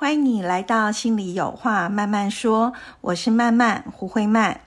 欢迎你来到心里有话慢慢说，我是慢慢胡慧曼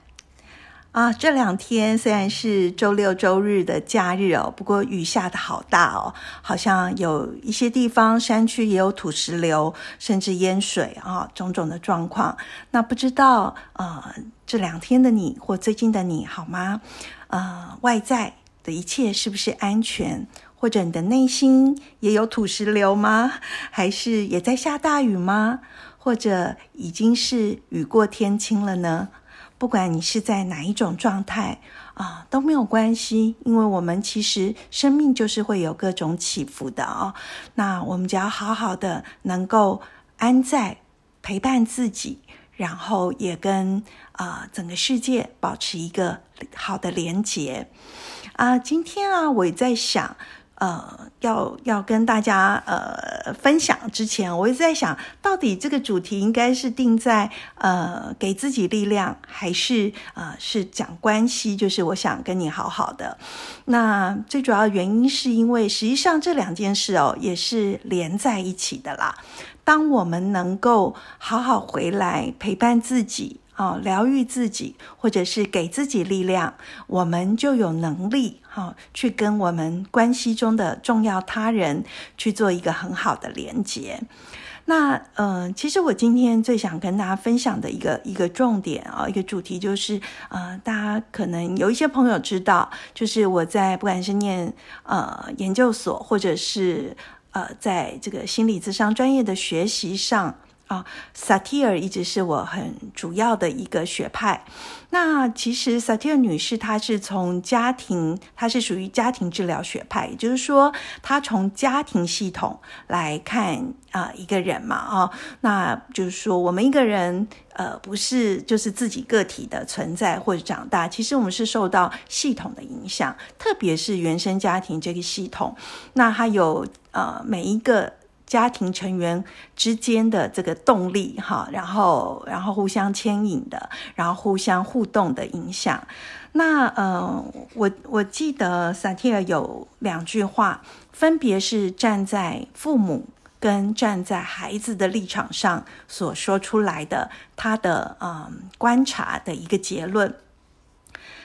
啊。这两天虽然是周六周日的假日哦，不过雨下的好大哦，好像有一些地方山区也有土石流，甚至淹水啊，种种的状况。那不知道呃，这两天的你或最近的你好吗？呃，外在的一切是不是安全？或者你的内心也有土石流吗？还是也在下大雨吗？或者已经是雨过天晴了呢？不管你是在哪一种状态啊，都没有关系，因为我们其实生命就是会有各种起伏的哦。那我们只要好好的能够安在陪伴自己，然后也跟啊整个世界保持一个好的连结啊。今天啊，我也在想。呃，要要跟大家呃分享之前，我一直在想到底这个主题应该是定在呃给自己力量，还是呃是讲关系？就是我想跟你好好的。那最主要原因是因为实际上这两件事哦也是连在一起的啦。当我们能够好好回来陪伴自己。啊，疗愈自己，或者是给自己力量，我们就有能力哈，去跟我们关系中的重要他人去做一个很好的连接。那嗯，其实我今天最想跟大家分享的一个一个重点啊，一个主题就是，呃，大家可能有一些朋友知道，就是我在不管是念呃研究所，或者是呃在这个心理智商专业的学习上。啊，萨提尔一直是我很主要的一个学派。那其实萨提尔女士她是从家庭，她是属于家庭治疗学派，也就是说，她从家庭系统来看啊一个人嘛，啊，那就是说，我们一个人呃不是就是自己个体的存在或者长大，其实我们是受到系统的影响，特别是原生家庭这个系统，那它有呃每一个。家庭成员之间的这个动力，哈，然后然后互相牵引的，然后互相互动的影响。那呃，我我记得萨提尔有两句话，分别是站在父母跟站在孩子的立场上所说出来的，他的嗯观察的一个结论。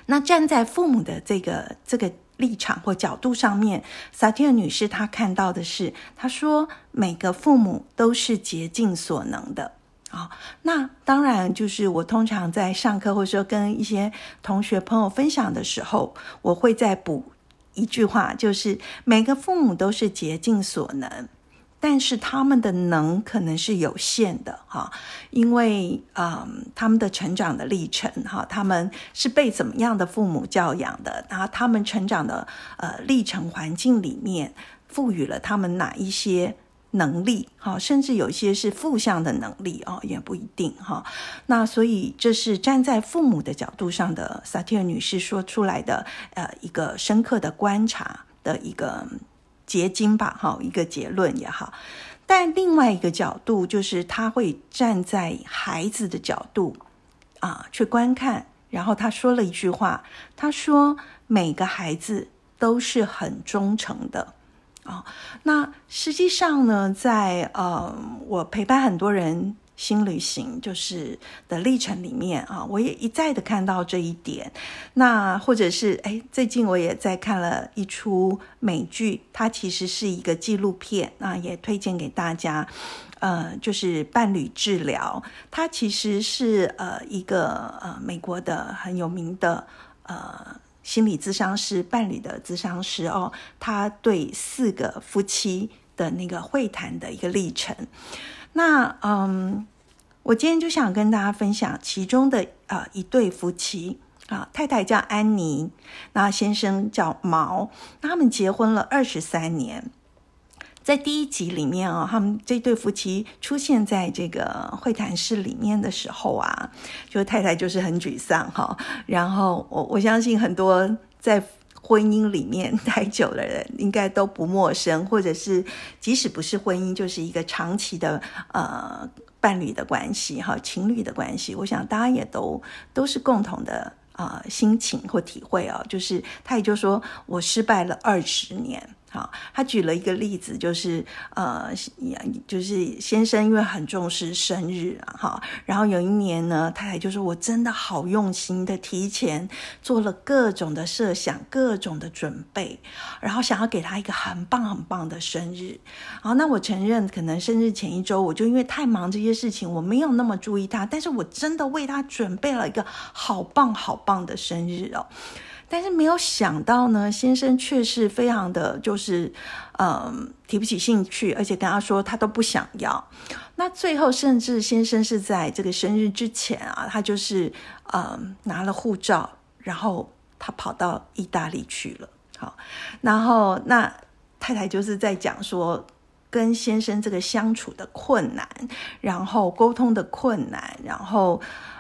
那站在父母的这个这个。立场或角度上面，萨提尔女士她看到的是，她说每个父母都是竭尽所能的啊。那当然就是我通常在上课或者说跟一些同学朋友分享的时候，我会再补一句话，就是每个父母都是竭尽所能。但是他们的能可能是有限的哈，因为嗯，他们的成长的历程哈，他们是被怎么样的父母教养的，然后他们成长的呃历程环境里面赋予了他们哪一些能力哈，甚至有些是负向的能力哦，也不一定哈。那所以这是站在父母的角度上的萨提尔女士说出来的呃一个深刻的观察的一个。结晶吧，哈，一个结论也好。但另外一个角度，就是他会站在孩子的角度啊去观看。然后他说了一句话，他说：“每个孩子都是很忠诚的啊。”那实际上呢，在呃，我陪伴很多人。新旅行就是的历程里面啊，我也一再的看到这一点。那或者是哎，最近我也在看了一出美剧，它其实是一个纪录片啊，也推荐给大家。呃，就是伴侣治疗，它其实是呃一个呃美国的很有名的呃心理咨商师，伴侣的咨商师哦，他对四个夫妻的那个会谈的一个历程。那嗯，我今天就想跟大家分享其中的呃一对夫妻啊，太太叫安妮，那先生叫毛，他们结婚了二十三年，在第一集里面啊，他们这对夫妻出现在这个会谈室里面的时候啊，就太太就是很沮丧哈。然后我我相信很多在婚姻里面待久的人应该都不陌生，或者是即使不是婚姻，就是一个长期的呃伴侣的关系哈，情侣的关系，我想大家也都都是共同的啊心情或体会哦，就是他也就说我失败了二十年。好，他举了一个例子，就是呃，就是先生因为很重视生日啊，哈，然后有一年呢，太太就说：“我真的好用心的提前做了各种的设想，各种的准备，然后想要给他一个很棒很棒的生日。”好，那我承认，可能生日前一周，我就因为太忙这些事情，我没有那么注意他，但是我真的为他准备了一个好棒好棒的生日哦。但是没有想到呢，先生却是非常的，就是，嗯，提不起兴趣，而且跟他说他都不想要。那最后，甚至先生是在这个生日之前啊，他就是，嗯，拿了护照，然后他跑到意大利去了。好，然后那太太就是在讲说，跟先生这个相处的困难，然后沟通的困难，然后。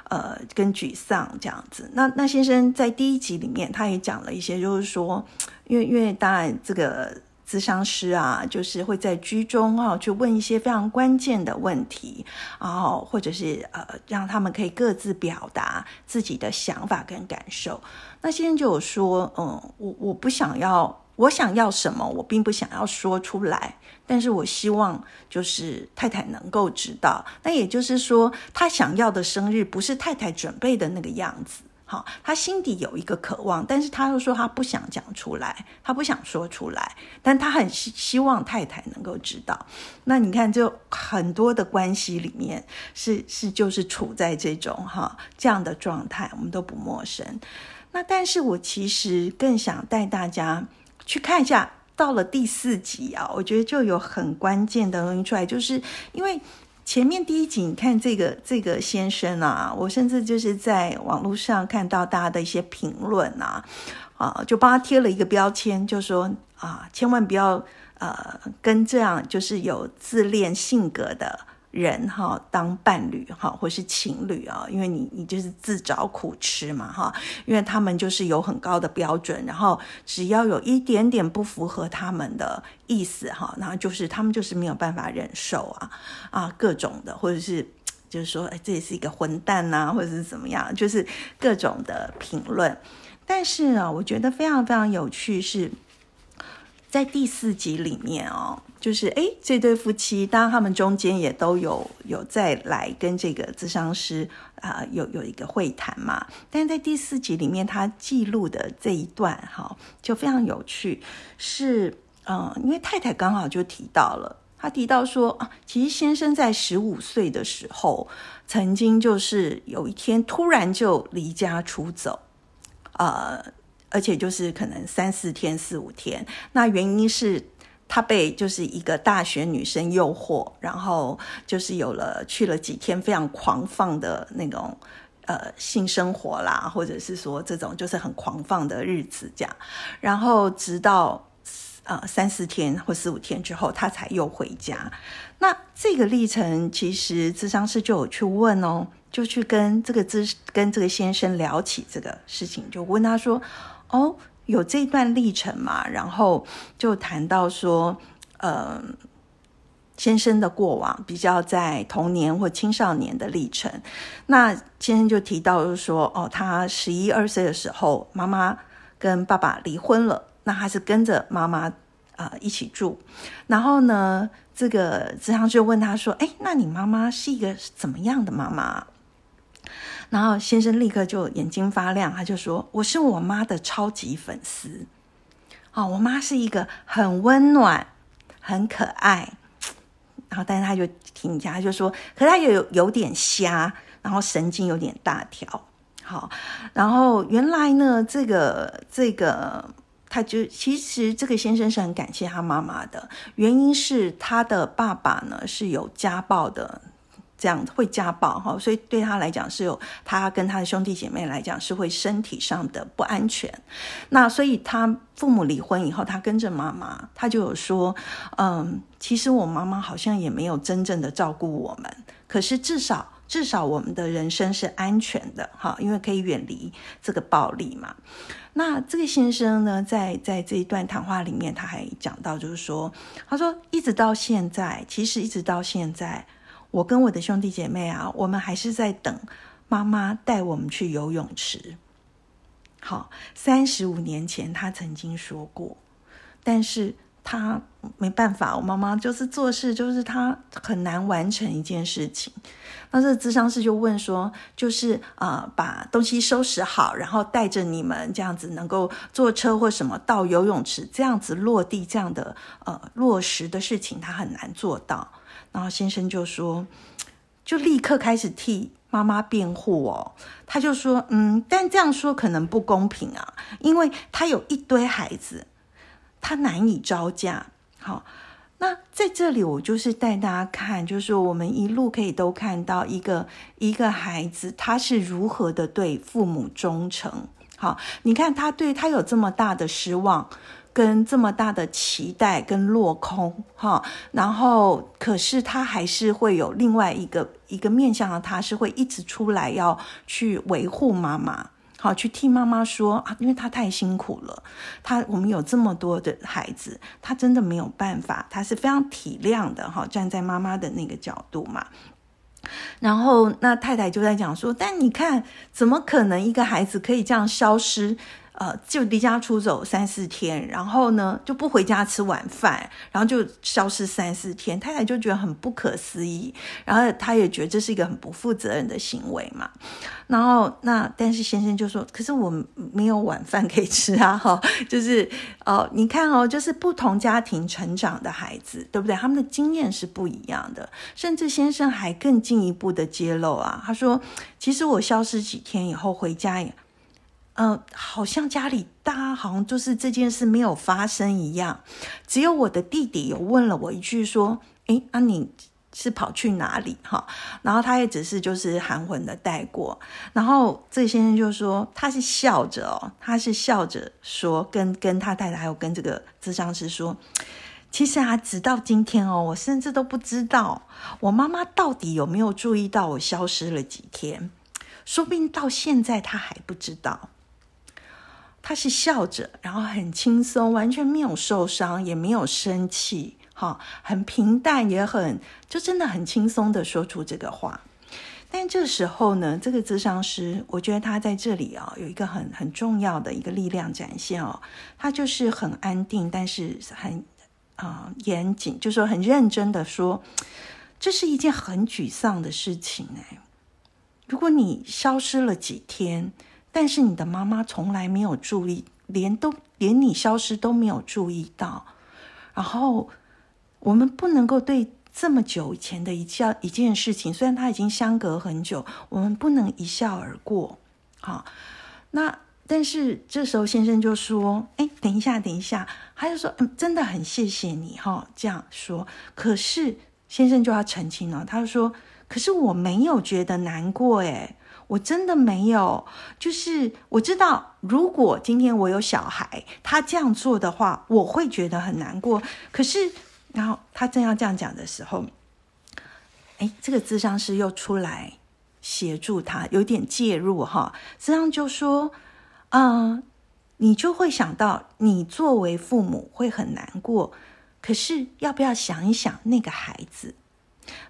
呃，跟沮丧这样子。那那先生在第一集里面，他也讲了一些，就是说，因为因为当然这个咨商师啊，就是会在居中啊去问一些非常关键的问题，然后或者是呃让他们可以各自表达自己的想法跟感受。那先生就有说，嗯，我我不想要。我想要什么，我并不想要说出来，但是我希望就是太太能够知道。那也就是说，他想要的生日不是太太准备的那个样子。好，他心底有一个渴望，但是他又说他不想讲出来，他不想说出来，但他很希希望太太能够知道。那你看，就很多的关系里面，是是就是处在这种哈这样的状态，我们都不陌生。那但是我其实更想带大家。去看一下，到了第四集啊，我觉得就有很关键的东西出来，就是因为前面第一集，你看这个这个先生啊，我甚至就是在网络上看到大家的一些评论啊，啊，就帮他贴了一个标签，就说啊，千万不要呃跟这样就是有自恋性格的。人哈当伴侣哈或是情侣啊，因为你你就是自找苦吃嘛哈，因为他们就是有很高的标准，然后只要有一点点不符合他们的意思哈，然后就是他们就是没有办法忍受啊啊各种的，或者是就是说哎这也是一个混蛋呐，或者是怎么样，就是各种的评论。但是啊，我觉得非常非常有趣是。在第四集里面哦，就是哎，这对夫妻，当然他们中间也都有有再来跟这个咨商师啊有有一个会谈嘛。但在第四集里面，他记录的这一段哈，就非常有趣。是嗯，因为太太刚好就提到了，他提到说啊，其实先生在十五岁的时候，曾经就是有一天突然就离家出走，呃。而且就是可能三四天、四五天，那原因是他被就是一个大学女生诱惑，然后就是有了去了几天非常狂放的那种呃性生活啦，或者是说这种就是很狂放的日子这样，然后直到呃三四天或四五天之后，他才又回家。那这个历程其实智商师就有去问哦，就去跟这个跟这个先生聊起这个事情，就问他说。哦，有这段历程嘛？然后就谈到说，呃，先生的过往比较在童年或青少年的历程。那先生就提到说，哦，他十一二岁的时候，妈妈跟爸爸离婚了，那他是跟着妈妈啊一起住。然后呢，这个子航就问他说，哎，那你妈妈是一个怎么样的妈妈？然后先生立刻就眼睛发亮，他就说：“我是我妈的超级粉丝。哦，我妈是一个很温暖、很可爱。然后，但是他就听下，他就说：，可他有有点瞎，然后神经有点大条。好，然后原来呢，这个这个，他就其实这个先生是很感谢他妈妈的，原因是他的爸爸呢是有家暴的。”这样会家暴哈，所以对他来讲是有他跟他的兄弟姐妹来讲是会身体上的不安全。那所以他父母离婚以后，他跟着妈妈，他就有说，嗯，其实我妈妈好像也没有真正的照顾我们，可是至少至少我们的人生是安全的哈，因为可以远离这个暴力嘛。那这个先生呢，在在这一段谈话里面，他还讲到，就是说，他说一直到现在，其实一直到现在。我跟我的兄弟姐妹啊，我们还是在等妈妈带我们去游泳池。好，三十五年前他曾经说过，但是他没办法，我妈妈就是做事，就是他很难完成一件事情。那这智商师就问说，就是啊，把东西收拾好，然后带着你们这样子能够坐车或什么到游泳池，这样子落地这样的呃落实的事情，他很难做到。然后先生就说，就立刻开始替妈妈辩护哦。他就说，嗯，但这样说可能不公平啊，因为他有一堆孩子，他难以招架。好，那在这里我就是带大家看，就是我们一路可以都看到一个一个孩子他是如何的对父母忠诚。好，你看他对他有这么大的失望。跟这么大的期待跟落空哈，然后可是他还是会有另外一个一个面向的，他是会一直出来要去维护妈妈，好去替妈妈说啊，因为他太辛苦了，他我们有这么多的孩子，他真的没有办法，他是非常体谅的哈，站在妈妈的那个角度嘛。然后那太太就在讲说，但你看，怎么可能一个孩子可以这样消失？呃，就离家出走三四天，然后呢就不回家吃晚饭，然后就消失三四天。太太就觉得很不可思议，然后他也觉得这是一个很不负责任的行为嘛。然后那但是先生就说：“可是我没有晚饭可以吃啊！”哈，就是哦，你看哦，就是不同家庭成长的孩子，对不对？他们的经验是不一样的。甚至先生还更进一步的揭露啊，他说：“其实我消失几天以后回家。”嗯，好像家里大家好像就是这件事没有发生一样，只有我的弟弟有问了我一句说：“诶，那你是跑去哪里？”哈，然后他也只是就是含混的带过，然后这先生就说他是笑着哦，他是笑着说，跟跟他太太还有跟这个智商师说，其实啊，直到今天哦，我甚至都不知道我妈妈到底有没有注意到我消失了几天，说不定到现在他还不知道。他是笑着，然后很轻松，完全没有受伤，也没有生气，哈，很平淡，也很就真的很轻松的说出这个话。但这时候呢，这个智商师，我觉得他在这里啊，有一个很很重要的一个力量展现哦，他就是很安定，但是很啊严谨，就说很认真的说，这是一件很沮丧的事情哎，如果你消失了几天。但是你的妈妈从来没有注意，连都连你消失都没有注意到。然后我们不能够对这么久以前的一件一件事情，虽然它已经相隔很久，我们不能一笑而过。好，那但是这时候先生就说：“哎，等一下，等一下。”他就说：“嗯，真的很谢谢你哈。”这样说，可是先生就要澄清了，他说：“可是我没有觉得难过，哎。”我真的没有，就是我知道，如果今天我有小孩，他这样做的话，我会觉得很难过。可是，然后他正要这样讲的时候，哎，这个智商师又出来协助他，有点介入哈。智商就说：“嗯，你就会想到，你作为父母会很难过。可是，要不要想一想那个孩子？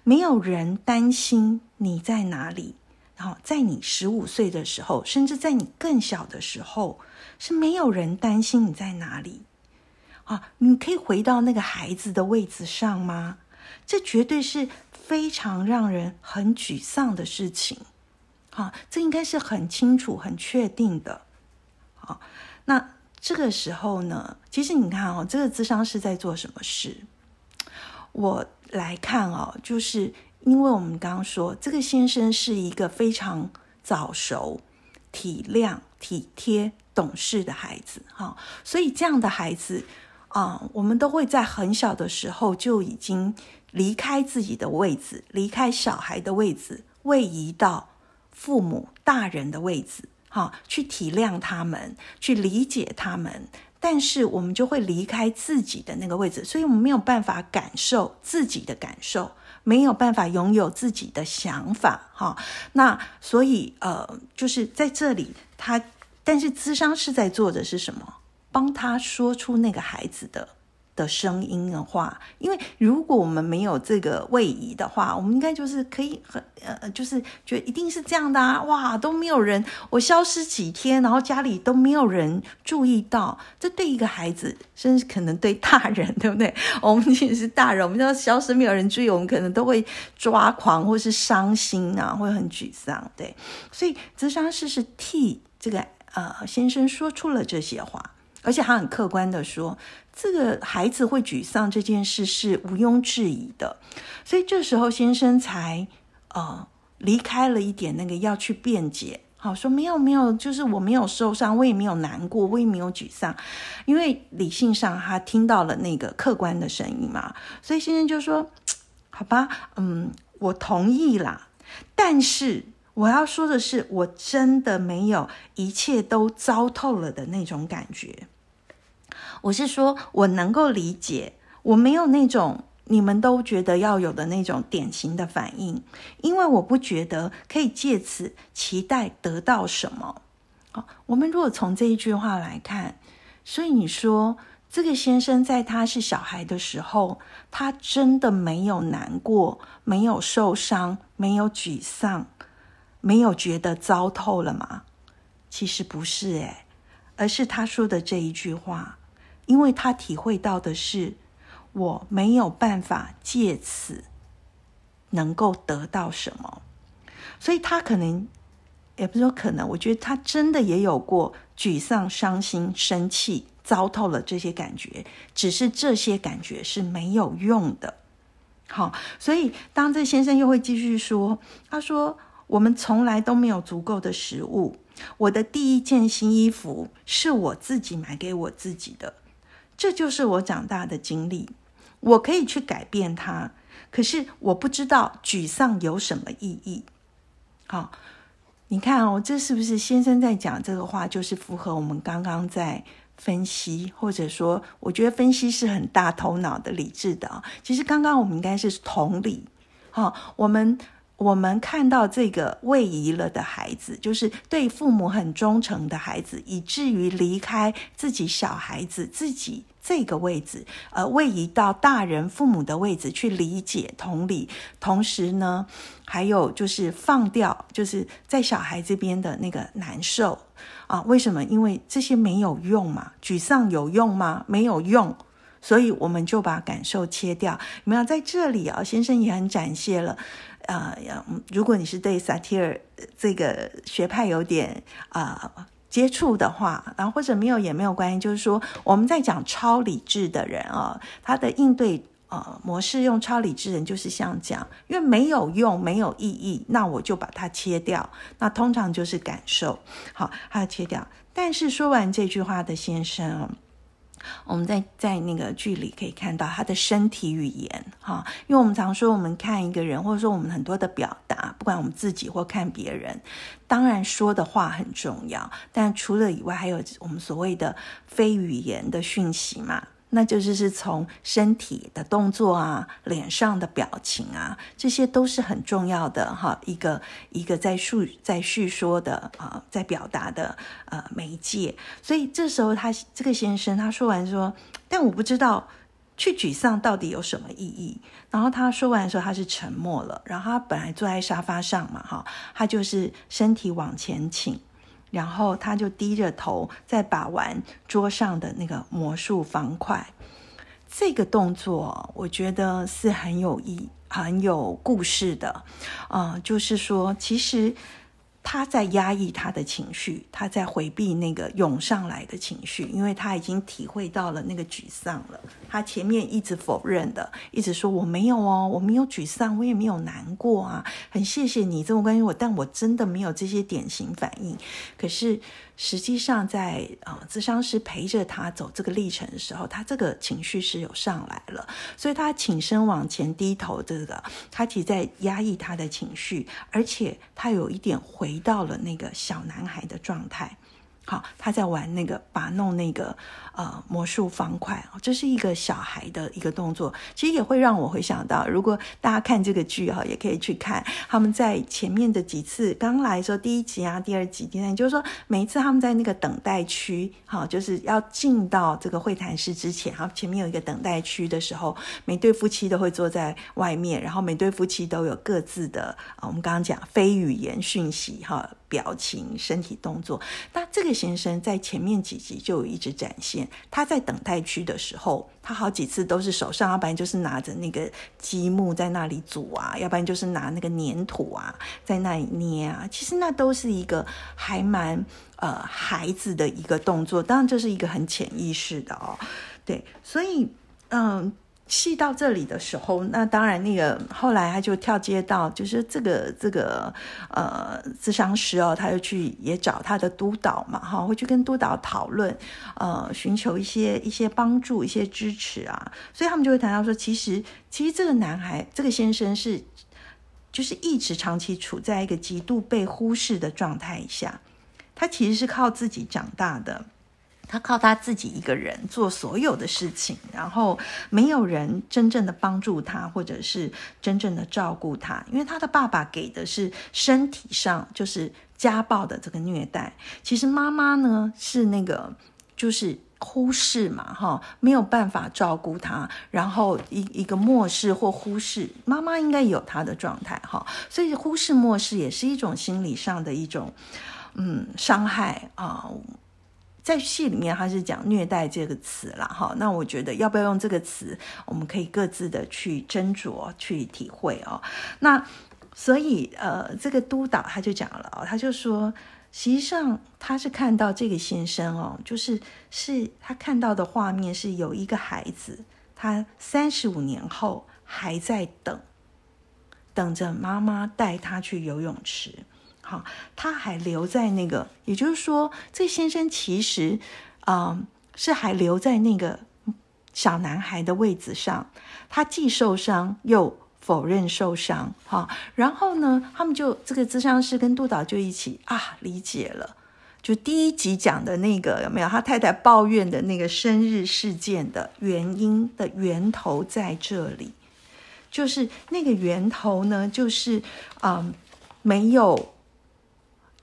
没有人担心你在哪里。”好，在你十五岁的时候，甚至在你更小的时候，是没有人担心你在哪里啊？你可以回到那个孩子的位置上吗？这绝对是非常让人很沮丧的事情。好，这应该是很清楚、很确定的。好，那这个时候呢？其实你看哦，这个智商是在做什么事？我来看哦，就是。因为我们刚刚说，这个先生是一个非常早熟、体谅、体贴、懂事的孩子，哈，所以这样的孩子啊，我们都会在很小的时候就已经离开自己的位置，离开小孩的位置，位移到父母大人的位置，哈，去体谅他们，去理解他们。但是我们就会离开自己的那个位置，所以我们没有办法感受自己的感受，没有办法拥有自己的想法，哈。那所以呃，就是在这里，他但是咨商是在做的是什么？帮他说出那个孩子的。的声音的话，因为如果我们没有这个位移的话，我们应该就是可以很呃，就是觉得一定是这样的啊，哇，都没有人，我消失几天，然后家里都没有人注意到，这对一个孩子，甚至可能对大人，对不对？我们其实是大人，我们要消失没有人注意，我们可能都会抓狂或是伤心啊，会很沮丧，对。所以咨商师是替这个呃先生说出了这些话，而且他很客观的说。这个孩子会沮丧这件事是毋庸置疑的，所以这时候先生才呃离开了一点那个要去辩解，好说没有没有，就是我没有受伤，我也没有难过，我也没有沮丧，因为理性上他听到了那个客观的声音嘛，所以先生就说好吧，嗯，我同意啦，但是我要说的是，我真的没有一切都糟透了的那种感觉。我是说，我能够理解，我没有那种你们都觉得要有的那种典型的反应，因为我不觉得可以借此期待得到什么。好，我们如果从这一句话来看，所以你说这个先生在他是小孩的时候，他真的没有难过，没有受伤，没有沮丧，没有觉得糟透了吗？其实不是诶，而是他说的这一句话。因为他体会到的是，我没有办法借此能够得到什么，所以他可能也不是说可能，我觉得他真的也有过沮丧、伤心、生气、糟透了这些感觉，只是这些感觉是没有用的。好，所以当这先生又会继续说，他说：“我们从来都没有足够的食物，我的第一件新衣服是我自己买给我自己的。”这就是我长大的经历，我可以去改变它，可是我不知道沮丧有什么意义。好，你看哦，这是不是先生在讲这个话，就是符合我们刚刚在分析，或者说，我觉得分析是很大头脑的、理智的其实刚刚我们应该是同理，好，我们。我们看到这个位移了的孩子，就是对父母很忠诚的孩子，以至于离开自己小孩子自己这个位置，呃，位移到大人父母的位置去理解、同理，同时呢，还有就是放掉，就是在小孩这边的那个难受啊？为什么？因为这些没有用嘛？沮丧有用吗？没有用，所以我们就把感受切掉。有没有在这里啊？先生也很展现了。啊，如果你是对萨提尔这个学派有点啊接触的话，然后或者没有也没有关系，就是说我们在讲超理智的人啊，他的应对呃模式用超理智人就是像讲，因为没有用没有意义，那我就把它切掉，那通常就是感受好，它要切掉。但是说完这句话的先生。我们在在那个剧里可以看到他的身体语言，哈，因为我们常说我们看一个人，或者说我们很多的表达，不管我们自己或看别人，当然说的话很重要，但除了以外，还有我们所谓的非语言的讯息嘛。那就是是从身体的动作啊、脸上的表情啊，这些都是很重要的哈。一个一个在叙在叙说的啊，在表达的呃媒介。所以这时候他这个先生他说完说，但我不知道去沮丧到底有什么意义。然后他说完的时候，他是沉默了。然后他本来坐在沙发上嘛，哈，他就是身体往前倾。然后他就低着头在把玩桌上的那个魔术方块，这个动作我觉得是很有意、很有故事的。啊，就是说，其实他在压抑他的情绪，他在回避那个涌上来的情绪，因为他已经体会到了那个沮丧了。他前面一直否认的，一直说我没有哦，我没有沮丧，我也没有难过啊，很谢谢你这么关心我，但我真的没有这些典型反应。可是。实际上，在啊，咨商师陪着他走这个历程的时候，他这个情绪是有上来了，所以他挺身往前低头，这个他其实在压抑他的情绪，而且他有一点回到了那个小男孩的状态。好，他在玩那个把弄那个呃魔术方块，这是一个小孩的一个动作，其实也会让我回想到，如果大家看这个剧哈，也可以去看他们在前面的几次刚来的时候，第一集啊、第二集、第三，就是说每一次他们在那个等待区，哈，就是要进到这个会谈室之前，哈，前面有一个等待区的时候，每对夫妻都会坐在外面，然后每对夫妻都有各自的啊，我们刚刚讲非语言讯息哈。表情、身体动作，那这个先生在前面几集就有一直展现。他在等待区的时候，他好几次都是手上，要不然就是拿着那个积木在那里组啊，要不然就是拿那个粘土啊在那里捏啊。其实那都是一个还蛮呃孩子的一个动作，当然这是一个很潜意识的哦。对，所以嗯。戏到这里的时候，那当然那个后来他就跳接到，就是这个这个呃咨商师哦，他就去也找他的督导嘛，哈，会去跟督导讨论，呃，寻求一些一些帮助、一些支持啊，所以他们就会谈到说，其实其实这个男孩这个先生是就是一直长期处在一个极度被忽视的状态下，他其实是靠自己长大的。他靠他自己一个人做所有的事情，然后没有人真正的帮助他，或者是真正的照顾他，因为他的爸爸给的是身体上就是家暴的这个虐待。其实妈妈呢是那个就是忽视嘛，哈，没有办法照顾他，然后一一个漠视或忽视，妈妈应该有他的状态，哈，所以忽视漠视也是一种心理上的一种嗯伤害啊。在戏里面，他是讲虐待这个词了哈。那我觉得要不要用这个词，我们可以各自的去斟酌、去体会哦。那所以呃，这个督导他就讲了哦，他就说，实际上他是看到这个先生哦，就是是他看到的画面是有一个孩子，他三十五年后还在等，等着妈妈带他去游泳池。好，他还留在那个，也就是说，这先生其实，啊，是还留在那个小男孩的位置上。他既受伤又否认受伤，哈。然后呢，他们就这个咨商师跟督导就一起啊，理解了。就第一集讲的那个有没有？他太太抱怨的那个生日事件的原因的源头在这里，就是那个源头呢，就是啊，没有。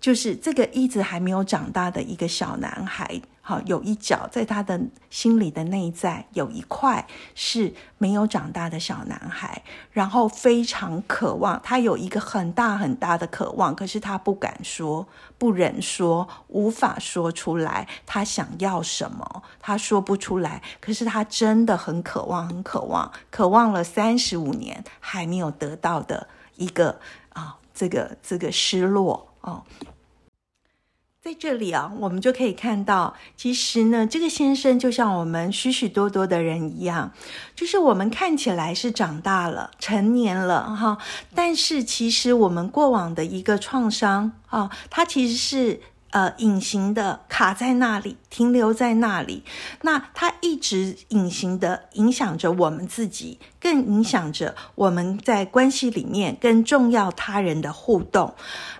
就是这个一直还没有长大的一个小男孩，好，有一角在他的心里的内在有一块是没有长大的小男孩，然后非常渴望，他有一个很大很大的渴望，可是他不敢说，不忍说，无法说出来，他想要什么，他说不出来，可是他真的很渴望，很渴望，渴望了三十五年还没有得到的一个啊，这个这个失落。哦，在这里啊，我们就可以看到，其实呢，这个先生就像我们许许多多的人一样，就是我们看起来是长大了、成年了哈，但是其实我们过往的一个创伤啊，它其实是。呃，隐形的卡在那里，停留在那里，那它一直隐形的影响着我们自己，更影响着我们在关系里面跟重要他人的互动。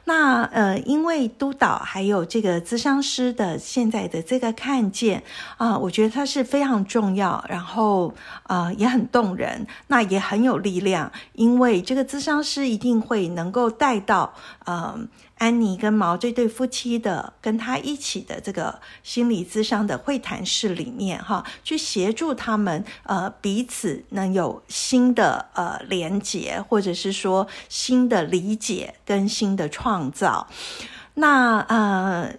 那呃，因为督导还有这个咨商师的现在的这个看见啊，我觉得它是非常重要，然后啊也很动人，那也很有力量，因为这个咨商师一定会能够带到嗯。安妮跟毛这对夫妻的，跟他一起的这个心理咨商的会谈室里面，哈，去协助他们，呃，彼此能有新的呃连结，或者是说新的理解跟新的创造。那呃，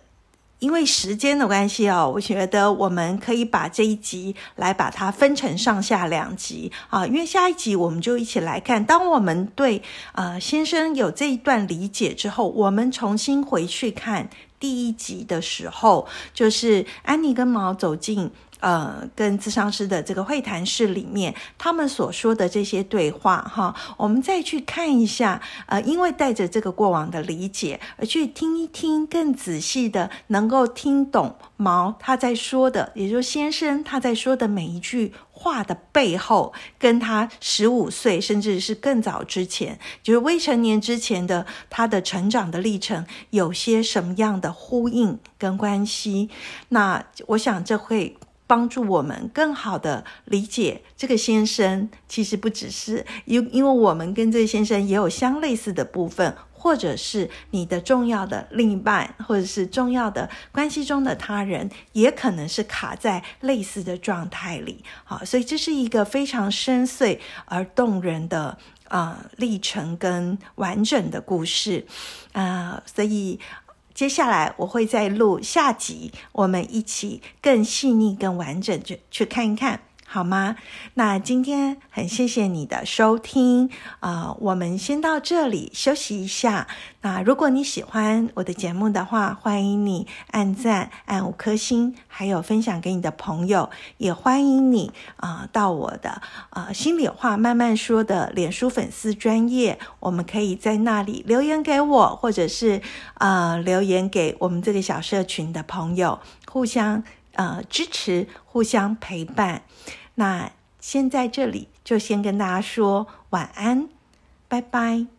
因为时间的关系哦，我觉得我们可以把这一集来把它分成上下两集啊。因为下一集我们就一起来看，当我们对呃先生有这一段理解之后，我们重新回去看第一集的时候，就是安妮跟毛走进。呃，跟咨商师的这个会谈室里面，他们所说的这些对话，哈，我们再去看一下，呃，因为带着这个过往的理解，而去听一听，更仔细的能够听懂毛他在说的，也就是先生他在说的每一句话的背后，跟他十五岁甚至是更早之前，就是未成年之前的他的成长的历程，有些什么样的呼应跟关系？那我想这会。帮助我们更好的理解这个先生，其实不只是因因为我们跟这个先生也有相类似的部分，或者是你的重要的另一半，或者是重要的关系中的他人，也可能是卡在类似的状态里。好，所以这是一个非常深邃而动人的啊历程跟完整的故事啊，所以。接下来我会再录下集，我们一起更细腻、更完整去去看一看。好吗？那今天很谢谢你的收听啊，我们先到这里休息一下。那如果你喜欢我的节目的话，欢迎你按赞、按五颗星，还有分享给你的朋友。也欢迎你啊，到我的啊心里话慢慢说的脸书粉丝专业，我们可以在那里留言给我，或者是呃留言给我们这个小社群的朋友，互相。呃，支持，互相陪伴。那先在这里就先跟大家说晚安，拜拜。